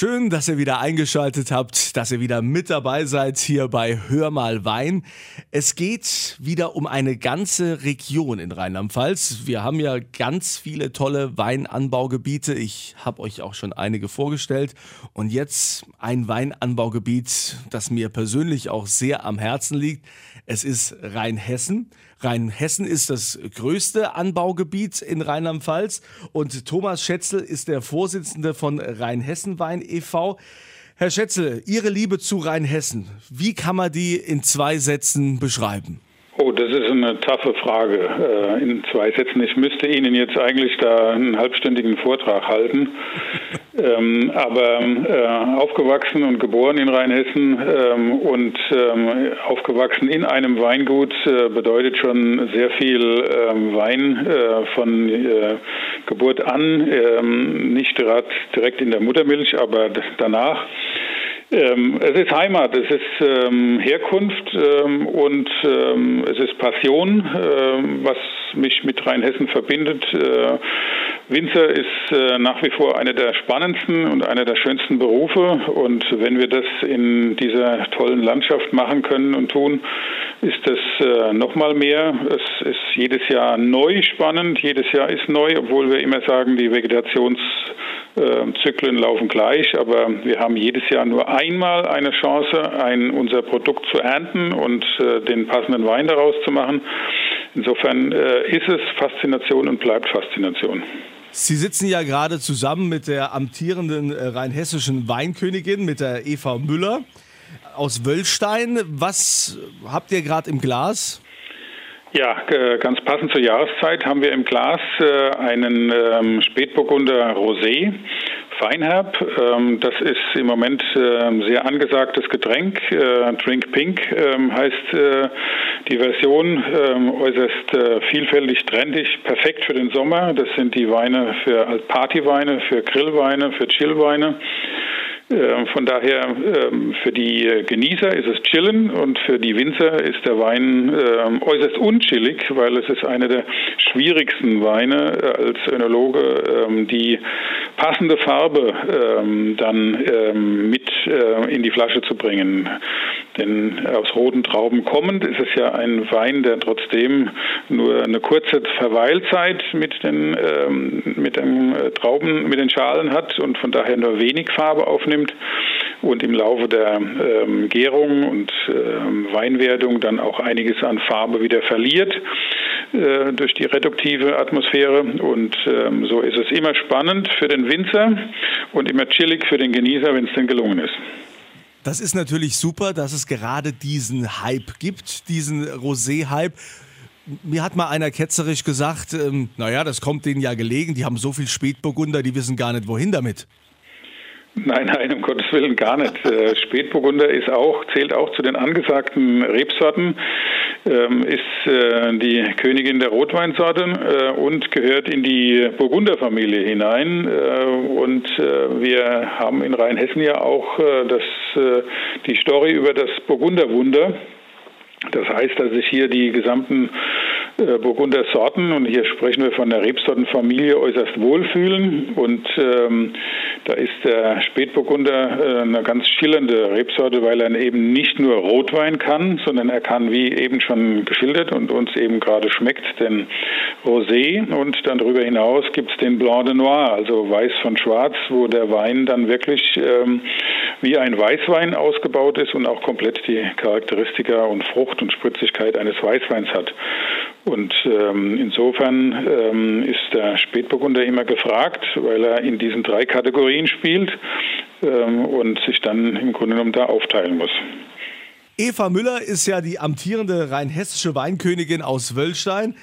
Schön, dass ihr wieder eingeschaltet habt, dass ihr wieder mit dabei seid hier bei Hör mal Wein. Es geht wieder um eine ganze Region in Rheinland-Pfalz. Wir haben ja ganz viele tolle Weinanbaugebiete. Ich habe euch auch schon einige vorgestellt. Und jetzt ein Weinanbaugebiet, das mir persönlich auch sehr am Herzen liegt. Es ist Rheinhessen. Rheinhessen ist das größte Anbaugebiet in Rheinland-Pfalz und Thomas Schätzel ist der Vorsitzende von Rheinhessen Wein e.V. Herr Schätzel, Ihre Liebe zu Rheinhessen, wie kann man die in zwei Sätzen beschreiben? Oh, das ist eine taffe Frage äh, in zwei Sätzen. Ich müsste Ihnen jetzt eigentlich da einen halbstündigen Vortrag halten. ähm, aber äh, aufgewachsen und geboren in Rheinhessen ähm, und ähm, aufgewachsen in einem Weingut äh, bedeutet schon sehr viel ähm, Wein äh, von äh, Geburt an, ähm, nicht direkt in der Muttermilch, aber danach. Ähm, es ist Heimat, es ist ähm, Herkunft ähm, und ähm, es ist Passion, ähm, was mich mit Rheinhessen verbindet. Äh, Winzer ist äh, nach wie vor einer der spannendsten und einer der schönsten Berufe. Und wenn wir das in dieser tollen Landschaft machen können und tun, ist das äh, nochmal mehr. Es ist jedes Jahr neu spannend, jedes Jahr ist neu, obwohl wir immer sagen, die Vegetations Zyklen laufen gleich, aber wir haben jedes Jahr nur einmal eine Chance, ein, unser Produkt zu ernten und äh, den passenden Wein daraus zu machen. Insofern äh, ist es Faszination und bleibt Faszination. Sie sitzen ja gerade zusammen mit der amtierenden äh, rheinhessischen Weinkönigin, mit der Eva Müller aus Wöllstein. Was habt ihr gerade im Glas? Ja, ganz passend zur Jahreszeit haben wir im Glas äh, einen ähm, Spätburgunder Rosé. Feinherb, ähm, das ist im Moment ähm, sehr angesagtes Getränk. Äh, Drink Pink heißt äh, die Version, äußerst vielfältig, trendig, perfekt für den Sommer. Das sind die Weine für Partyweine, für Grillweine, für Chillweine. Ähm, von daher ähm, für die Genießer ist es chillen und für die Winzer ist der Wein ähm, äußerst unchillig, weil es ist einer der schwierigsten Weine äh, als Önologe, die passende Farbe dann mit äh, in die Flasche zu bringen. Denn aus roten Trauben kommend ist es ja ein Wein, der trotzdem nur eine kurze Verweilzeit mit den, mit den äh, Trauben, mit den Schalen hat und von daher nur wenig Farbe aufnimmt und im Laufe der ähm, Gärung und ähm, Weinwerdung dann auch einiges an Farbe wieder verliert äh, durch die reduktive Atmosphäre. Und ähm, so ist es immer spannend für den Winzer und immer chillig für den Genießer, wenn es denn gelungen ist. Das ist natürlich super, dass es gerade diesen Hype gibt, diesen Rosé-Hype. Mir hat mal einer ketzerisch gesagt, ähm, naja, das kommt denen ja gelegen, die haben so viel Spätburgunder, die wissen gar nicht, wohin damit. Nein, nein, um Gottes Willen gar nicht. Äh, Spätburgunder ist auch, zählt auch zu den angesagten Rebsorten, ist äh, die Königin der Rotweinsorten äh, und gehört in die Burgunderfamilie hinein. Und wir haben in Rheinhessen ja auch das, die Story über das Burgunderwunder. Das heißt, dass sich hier die gesamten äh, Burgunder Sorten und hier sprechen wir von der Rebsortenfamilie äußerst wohlfühlen und ähm, da ist der Spätburgunder äh, eine ganz schillernde Rebsorte, weil er eben nicht nur Rotwein kann, sondern er kann, wie eben schon geschildert und uns eben gerade schmeckt, den Rosé und dann darüber hinaus gibt es den Blanc de Noir, also Weiß von Schwarz, wo der Wein dann wirklich ähm, wie ein Weißwein ausgebaut ist und auch komplett die Charakteristika und Frucht und Spritzigkeit eines Weißweins hat. Und ähm, insofern ähm, ist der Spätburgunder immer gefragt, weil er in diesen drei Kategorien spielt ähm, und sich dann im Grunde genommen da aufteilen muss. Eva Müller ist ja die amtierende rheinhessische Weinkönigin aus Wöllstein.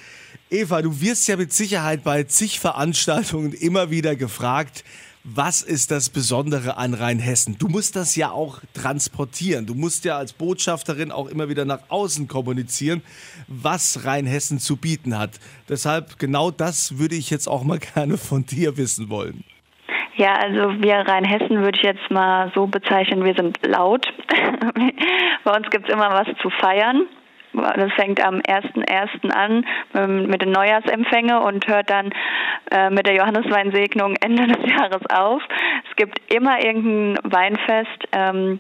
Eva, du wirst ja mit Sicherheit bei zig Veranstaltungen immer wieder gefragt, was ist das Besondere an Rheinhessen? Du musst das ja auch transportieren. Du musst ja als Botschafterin auch immer wieder nach außen kommunizieren, was Rheinhessen zu bieten hat. Deshalb genau das würde ich jetzt auch mal gerne von dir wissen wollen. Ja, also wir Rheinhessen würde ich jetzt mal so bezeichnen, wir sind laut. Bei uns gibt es immer was zu feiern. Das fängt am 1.1. an mit den Neujahrsempfänge und hört dann äh, mit der Johannesweinsegnung Ende des Jahres auf. Es gibt immer irgendein Weinfest, ähm,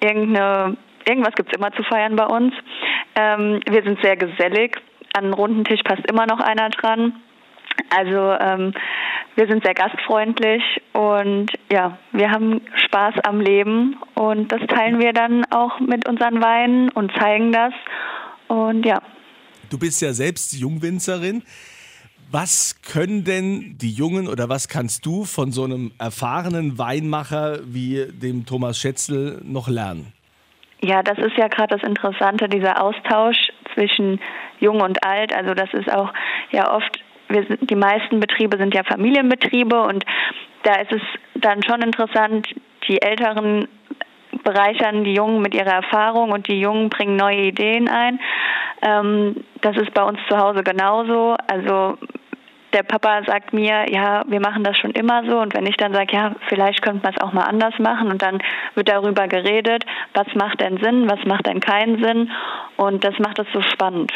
irgendeine, irgendwas gibt es immer zu feiern bei uns. Ähm, wir sind sehr gesellig. An einen runden Tisch passt immer noch einer dran. Also ähm, wir sind sehr gastfreundlich und ja, wir haben Spaß am Leben und das teilen wir dann auch mit unseren Weinen und zeigen das. Und ja. Du bist ja selbst Jungwinzerin. Was können denn die Jungen oder was kannst du von so einem erfahrenen Weinmacher wie dem Thomas Schätzel noch lernen? Ja, das ist ja gerade das Interessante, dieser Austausch zwischen Jung und Alt. Also das ist auch ja oft wir sind, die meisten Betriebe sind ja Familienbetriebe und da ist es dann schon interessant, die Älteren bereichern die Jungen mit ihrer Erfahrung und die Jungen bringen neue Ideen ein. Ähm, das ist bei uns zu Hause genauso. Also der Papa sagt mir, ja, wir machen das schon immer so. Und wenn ich dann sage, ja, vielleicht könnte man es auch mal anders machen. Und dann wird darüber geredet, was macht denn Sinn, was macht denn keinen Sinn. Und das macht es so spannend.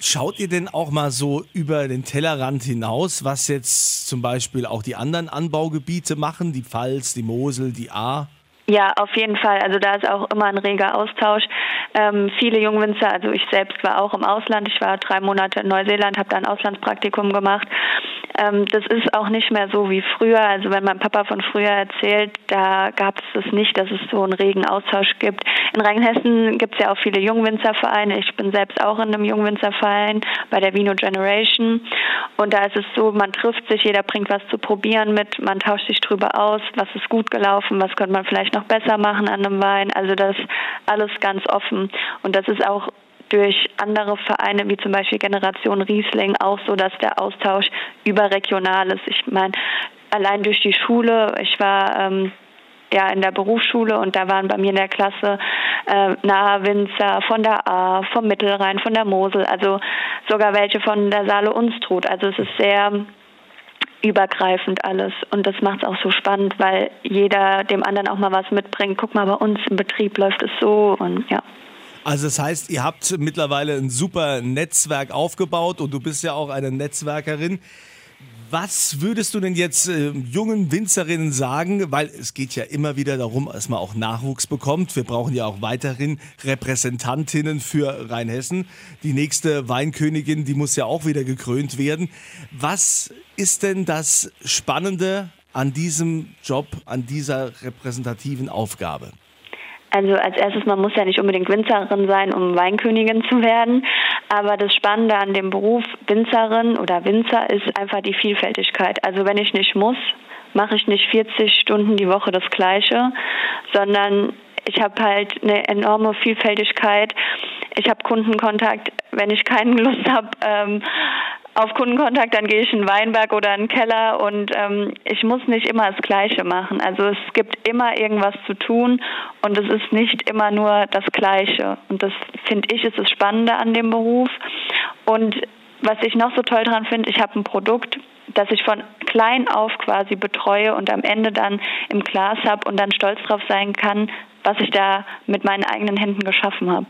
Schaut ihr denn auch mal so über den Tellerrand hinaus, was jetzt zum Beispiel auch die anderen Anbaugebiete machen, die Pfalz, die Mosel, die A? Ja, auf jeden Fall. Also da ist auch immer ein reger Austausch. Ähm, viele Jungwinzer, also ich selbst war auch im Ausland. Ich war drei Monate in Neuseeland, habe da ein Auslandspraktikum gemacht. Ähm, das ist auch nicht mehr so wie früher. Also wenn mein Papa von früher erzählt, da gab es das nicht, dass es so einen regen Austausch gibt. In Rheinhessen gibt es ja auch viele Jungwinzervereine. Ich bin selbst auch in einem Jungwinzerverein bei der Vino Generation. Und da ist es so, man trifft sich, jeder bringt was zu probieren mit, man tauscht sich drüber aus, was ist gut gelaufen, was könnte man vielleicht noch besser machen an einem Wein. Also das alles ganz offen. Und das ist auch durch andere Vereine wie zum Beispiel Generation Riesling auch so, dass der Austausch überregional ist. Ich meine, allein durch die Schule, ich war ähm, ja in der Berufsschule und da waren bei mir in der Klasse äh, nahe Winzer von der A, vom Mittelrhein, von der Mosel, also sogar welche von der Saale Unstrut. Also es ist sehr übergreifend alles und das macht es auch so spannend, weil jeder dem anderen auch mal was mitbringt. Guck mal, bei uns im Betrieb läuft es so und ja. Also das heißt, ihr habt mittlerweile ein super Netzwerk aufgebaut und du bist ja auch eine Netzwerkerin. Was würdest du denn jetzt äh, jungen Winzerinnen sagen? Weil es geht ja immer wieder darum, dass man auch Nachwuchs bekommt. Wir brauchen ja auch weiterhin Repräsentantinnen für Rheinhessen. Die nächste Weinkönigin, die muss ja auch wieder gekrönt werden. Was ist denn das Spannende an diesem Job, an dieser repräsentativen Aufgabe? Also als erstes, man muss ja nicht unbedingt Winzerin sein, um Weinkönigin zu werden. Aber das Spannende an dem Beruf Winzerin oder Winzer ist einfach die Vielfältigkeit. Also wenn ich nicht muss, mache ich nicht 40 Stunden die Woche das Gleiche, sondern ich habe halt eine enorme Vielfältigkeit. Ich habe Kundenkontakt, wenn ich keinen Lust habe, ähm, auf Kundenkontakt, dann gehe ich in den Weinberg oder in den Keller und ähm, ich muss nicht immer das Gleiche machen. Also es gibt immer irgendwas zu tun und es ist nicht immer nur das Gleiche. Und das finde ich ist das Spannende an dem Beruf. Und was ich noch so toll dran finde, ich habe ein Produkt, das ich von klein auf quasi betreue und am Ende dann im Glas habe und dann stolz drauf sein kann, was ich da mit meinen eigenen Händen geschaffen habe.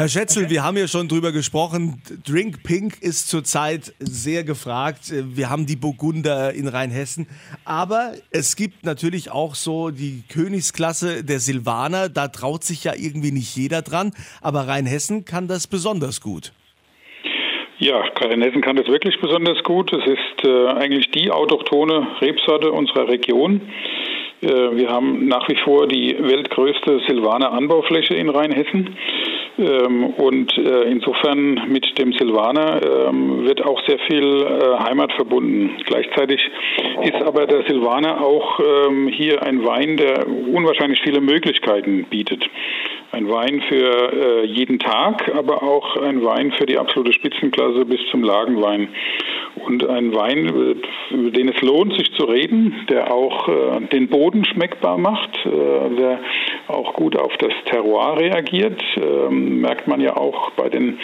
Herr Schätzel, okay. wir haben ja schon drüber gesprochen. Drink Pink ist zurzeit sehr gefragt. Wir haben die Burgunder in Rheinhessen. Aber es gibt natürlich auch so die Königsklasse der Silvaner. Da traut sich ja irgendwie nicht jeder dran. Aber Rheinhessen kann das besonders gut. Ja, Rheinhessen kann das wirklich besonders gut. Es ist äh, eigentlich die autochtone Rebsorte unserer Region. Äh, wir haben nach wie vor die weltgrößte Silvaner Anbaufläche in Rheinhessen. Ähm, und äh, insofern mit dem Silvaner ähm, wird auch sehr viel äh, Heimat verbunden. Gleichzeitig ist aber der Silvaner auch ähm, hier ein Wein, der unwahrscheinlich viele Möglichkeiten bietet. Ein Wein für äh, jeden Tag, aber auch ein Wein für die absolute Spitzenklasse bis zum Lagenwein. Und ein Wein, über den es lohnt, sich zu reden, der auch den Boden schmeckbar macht, der auch gut auf das Terroir reagiert merkt man ja auch bei den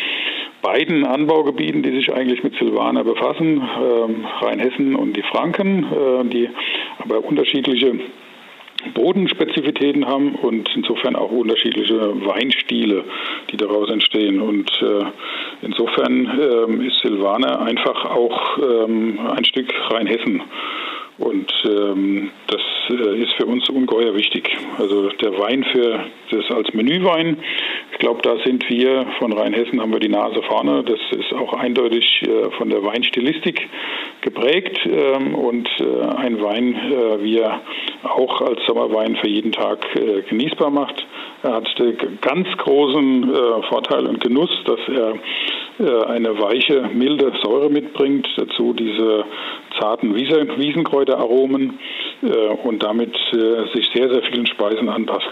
beiden Anbaugebieten, die sich eigentlich mit Silvaner befassen, äh, Rheinhessen und die Franken, äh, die aber unterschiedliche Bodenspezifitäten haben und insofern auch unterschiedliche Weinstile, die daraus entstehen. Und äh, insofern äh, ist Silvaner einfach auch ähm, ein Stück Rheinhessen. Und ähm, das äh, ist für uns ungeheuer wichtig. Also der Wein für das als Menüwein, ich glaube, da sind wir von Rheinhessen haben wir die Nase vorne. Das ist auch eindeutig äh, von der Weinstilistik geprägt ähm, und äh, ein Wein, äh, wie er auch als Sommerwein für jeden Tag äh, genießbar macht. Er hat den ganz großen äh, Vorteil und Genuss, dass er eine weiche, milde Säure mitbringt, dazu diese zarten Wiesenkräuteraromen und damit sich sehr, sehr vielen Speisen anpasst.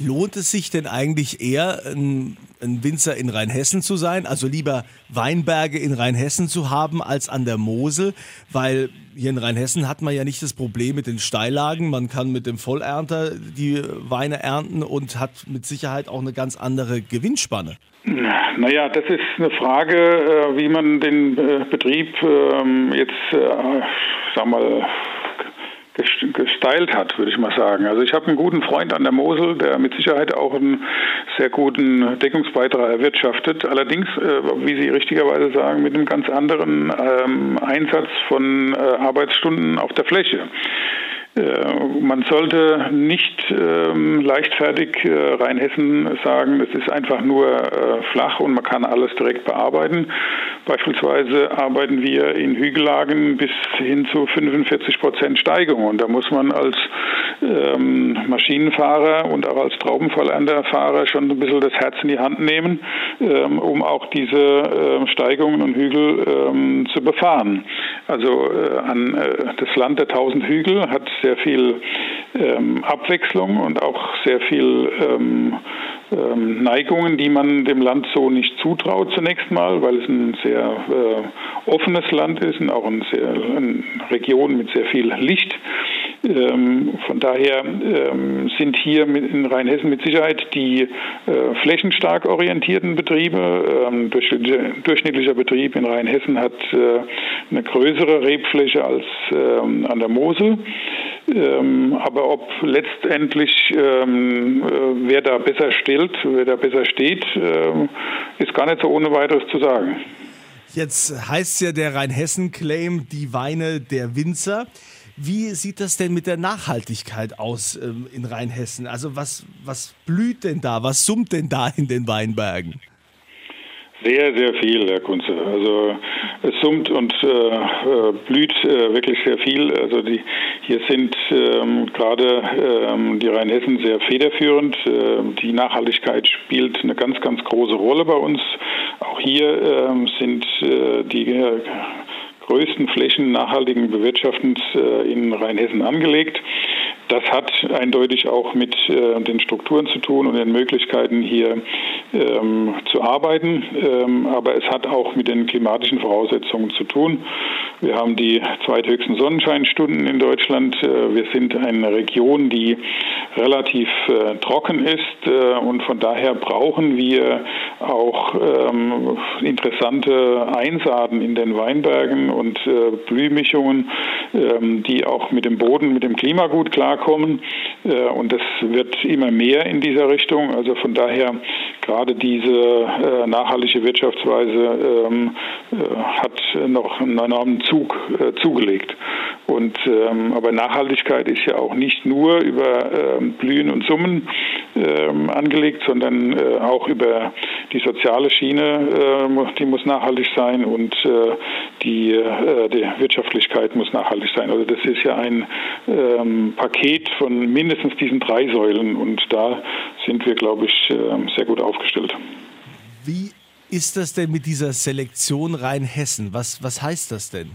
Lohnt es sich denn eigentlich eher, ein, ein, Winzer in Rheinhessen zu sein, also lieber Weinberge in Rheinhessen zu haben als an der Mosel? Weil hier in Rheinhessen hat man ja nicht das Problem mit den Steillagen. Man kann mit dem Vollernter die Weine ernten und hat mit Sicherheit auch eine ganz andere Gewinnspanne. Naja, das ist eine Frage, äh, wie man den äh, Betrieb ähm, jetzt, äh, sag mal, gesteilt hat, würde ich mal sagen. Also ich habe einen guten Freund an der Mosel, der mit Sicherheit auch einen sehr guten Deckungsbeitrag erwirtschaftet. Allerdings, äh, wie Sie richtigerweise sagen, mit einem ganz anderen ähm, Einsatz von äh, Arbeitsstunden auf der Fläche. Äh, man sollte nicht ähm, leichtfertig äh, Rheinhessen sagen, es ist einfach nur äh, flach und man kann alles direkt bearbeiten. Beispielsweise arbeiten wir in Hügellagen bis hin zu 45 Prozent Steigung und da muss man als ähm, Maschinenfahrer und auch als Traubenvollernterfahrer schon ein bisschen das Herz in die Hand nehmen, ähm, um auch diese äh, Steigungen und Hügel ähm, zu befahren. Also äh, an äh, das Land der tausend Hügel hat sehr viel ähm, Abwechslung und auch sehr viel ähm, ähm, Neigungen, die man dem Land so nicht zutraut zunächst mal, weil es ein sehr äh, offenes Land ist und auch eine, sehr, eine Region mit sehr viel Licht. Ähm, von daher ähm, sind hier in Rheinhessen mit Sicherheit die äh, flächenstark orientierten Betriebe. Ähm, durchschnittlicher Betrieb in Rheinhessen hat äh, eine größere Rebfläche als an der Mosel. aber ob letztendlich äh, wer da besser stillt, wer da besser steht, ist gar nicht so ohne weiteres zu sagen. Jetzt heißt ja der Rheinhessen-Claim die Weine der Winzer. Wie sieht das denn mit der Nachhaltigkeit aus ähm, in Rheinhessen? Also was, was blüht denn da? Was summt denn da in den Weinbergen? Sehr, sehr viel, Herr Kunze. Also es summt und äh, äh, blüht äh, wirklich sehr viel. Also die, hier sind ähm, gerade ähm, die Rheinhessen sehr federführend. Ähm, die Nachhaltigkeit spielt eine ganz, ganz große Rolle bei uns. Auch hier ähm, sind äh, die größten Flächen nachhaltigen Bewirtschaftens äh, in Rheinhessen angelegt. Das hat eindeutig auch mit äh, den Strukturen zu tun und den Möglichkeiten hier ähm, zu arbeiten. Ähm, aber es hat auch mit den klimatischen Voraussetzungen zu tun. Wir haben die zweithöchsten Sonnenscheinstunden in Deutschland. Äh, wir sind eine Region, die relativ äh, trocken ist äh, und von daher brauchen wir auch ähm, interessante Einsaaten in den Weinbergen und äh, Blühmischungen, ähm, die auch mit dem Boden, mit dem Klima gut klarkommen. Äh, und das wird immer mehr in dieser Richtung. Also von daher gerade diese äh, nachhaltige Wirtschaftsweise ähm, äh, hat noch einen enormen Zug zugelegt. Und ähm, aber Nachhaltigkeit ist ja auch nicht nur über ähm, Blühen und Summen angelegt, sondern auch über die soziale Schiene, die muss nachhaltig sein und die, die Wirtschaftlichkeit muss nachhaltig sein. Also das ist ja ein Paket Paket von mindestens diesen drei Säulen und da sind wir, glaube ich, ähm, sehr gut aufgestellt. Wie ist das denn mit dieser Selektion Rheinhessen? Was, was heißt das denn?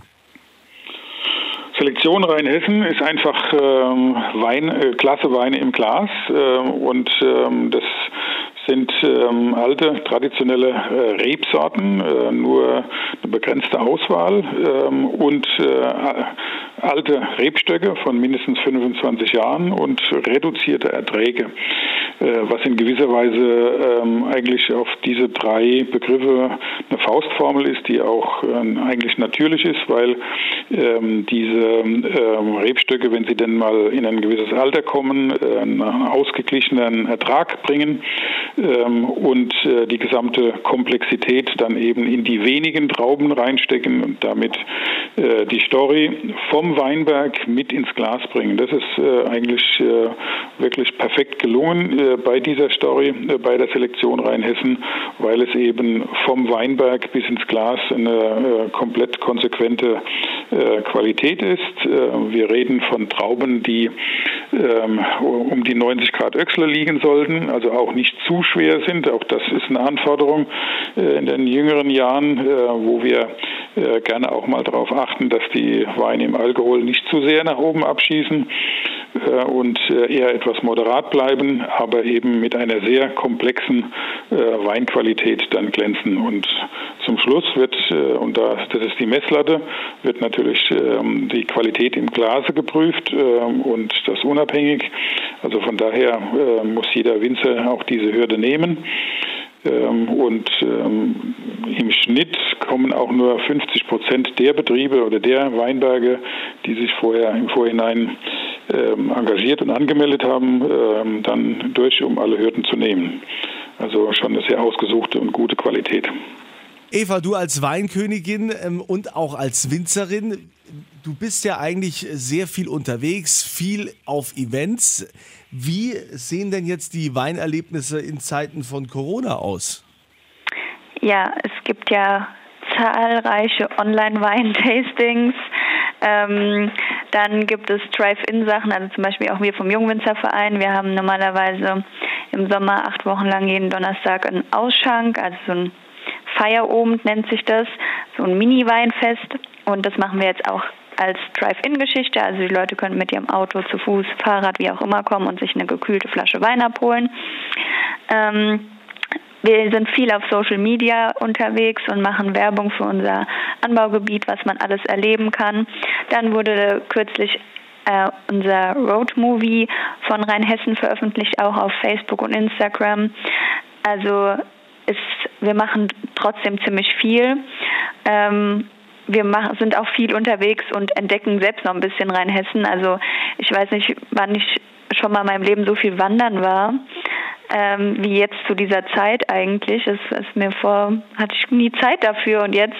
Selektion Rheinhessen ist einfach ähm, Wein, äh, Klasse Weine im Glas äh, und ähm, das sind ähm, alte, traditionelle äh, Rebsorten, äh, nur eine begrenzte Auswahl ähm, und äh, alte Rebstöcke von mindestens 25 Jahren und reduzierte Erträge, äh, was in gewisser Weise ähm, eigentlich auf diese drei Begriffe eine Faustformel ist, die auch ähm, eigentlich natürlich ist, weil ähm, diese Rebstöcke, wenn sie denn mal in ein gewisses Alter kommen, äh, einen ausgeglichenen Ertrag bringen und äh, die gesamte Komplexität dann eben in die wenigen Trauben reinstecken und damit die Story vom Weinberg mit ins Glas bringen. Das ist äh, eigentlich äh, wirklich perfekt gelungen äh, bei dieser Story, äh, bei der Selektion Rheinhessen, weil es eben vom Weinberg bis ins Glas eine äh, komplett konsequente äh, Qualität ist. wir reden von Trauben, die ähm, um die 90 Grad Öchsler liegen sollten, also auch nicht zu schwer sind. Auch das ist eine Anforderung in den jüngeren Jahren, wo wir äh, gerne auch mal darauf achten, dass die Weine im Alkohol nicht zu sehr nach oben abschießen äh, und äh, eher etwas moderat bleiben, aber eben mit einer sehr komplexen äh, Weinqualität dann glänzen. Und zum Schluss wird, äh, und da, das ist die Messlatte, wird natürlich ähm, die Qualität im Glase geprüft ähm, und das unabhängig. Also von daher äh, muss jeder Winzer auch diese Hürde nehmen. Ähm, und ähm, im Schnitt kommen auch nur 50 Prozent der Betriebe oder der Weinberge, die sich vorher im Vorhinein ähm, engagiert und angemeldet haben, dann durch, um alle Hürden zu nehmen. Also schon eine sehr ausgesuchte und gute Qualität. Eva, du als Weinkönigin und auch als Winzerin, du bist ja eigentlich sehr viel unterwegs, viel auf Events. Wie sehen denn jetzt die Weinerlebnisse in Zeiten von Corona aus? Ja, es gibt ja zahlreiche Online-Wein-Tastings. Ähm, dann gibt es Drive-In-Sachen, also zum Beispiel auch wir vom Jungwinzerverein. Wir haben normalerweise im Sommer acht Wochen lang jeden Donnerstag einen Ausschank, also so ein Feierabend nennt sich das, so ein Mini-Weinfest. Und das machen wir jetzt auch als Drive-In-Geschichte. Also die Leute können mit ihrem Auto, zu Fuß, Fahrrad, wie auch immer kommen und sich eine gekühlte Flasche Wein abholen. Ähm, wir sind viel auf Social Media unterwegs und machen Werbung für unser Anbaugebiet, was man alles erleben kann. Dann wurde kürzlich äh, unser Road Movie von Rheinhessen veröffentlicht, auch auf Facebook und Instagram. Also ist, wir machen trotzdem ziemlich viel. Ähm, wir machen, sind auch viel unterwegs und entdecken selbst noch ein bisschen Rheinhessen. Also ich weiß nicht, wann ich schon mal in meinem Leben so viel wandern war, ähm, wie jetzt zu dieser Zeit eigentlich. Es ist mir vor, hatte ich nie Zeit dafür und jetzt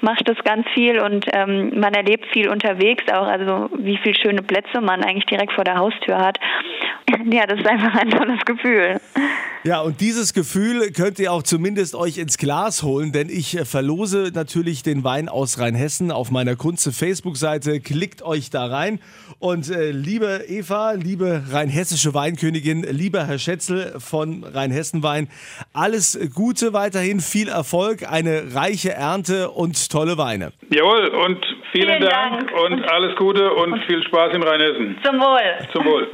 mache ich das ganz viel und ähm, man erlebt viel unterwegs auch, also wie viele schöne Plätze man eigentlich direkt vor der Haustür hat. Ja, das ist einfach ein tolles Gefühl. Ja, und dieses Gefühl könnt ihr auch zumindest euch ins Glas holen, denn ich äh, verlose natürlich den Wein aus Rheinhessen auf meiner Kunze Facebook-Seite. Klickt euch da rein. Und äh, liebe Eva, liebe rheinhessische Weinkönigin, lieber Herr Schätzel von Rheinhessen Wein, alles Gute weiterhin, viel Erfolg, eine reiche Ernte und tolle Weine. Jawohl, und vielen, vielen Dank, Dank, und alles Gute und viel Spaß in Rheinhessen. Zum Wohl. Zum Wohl.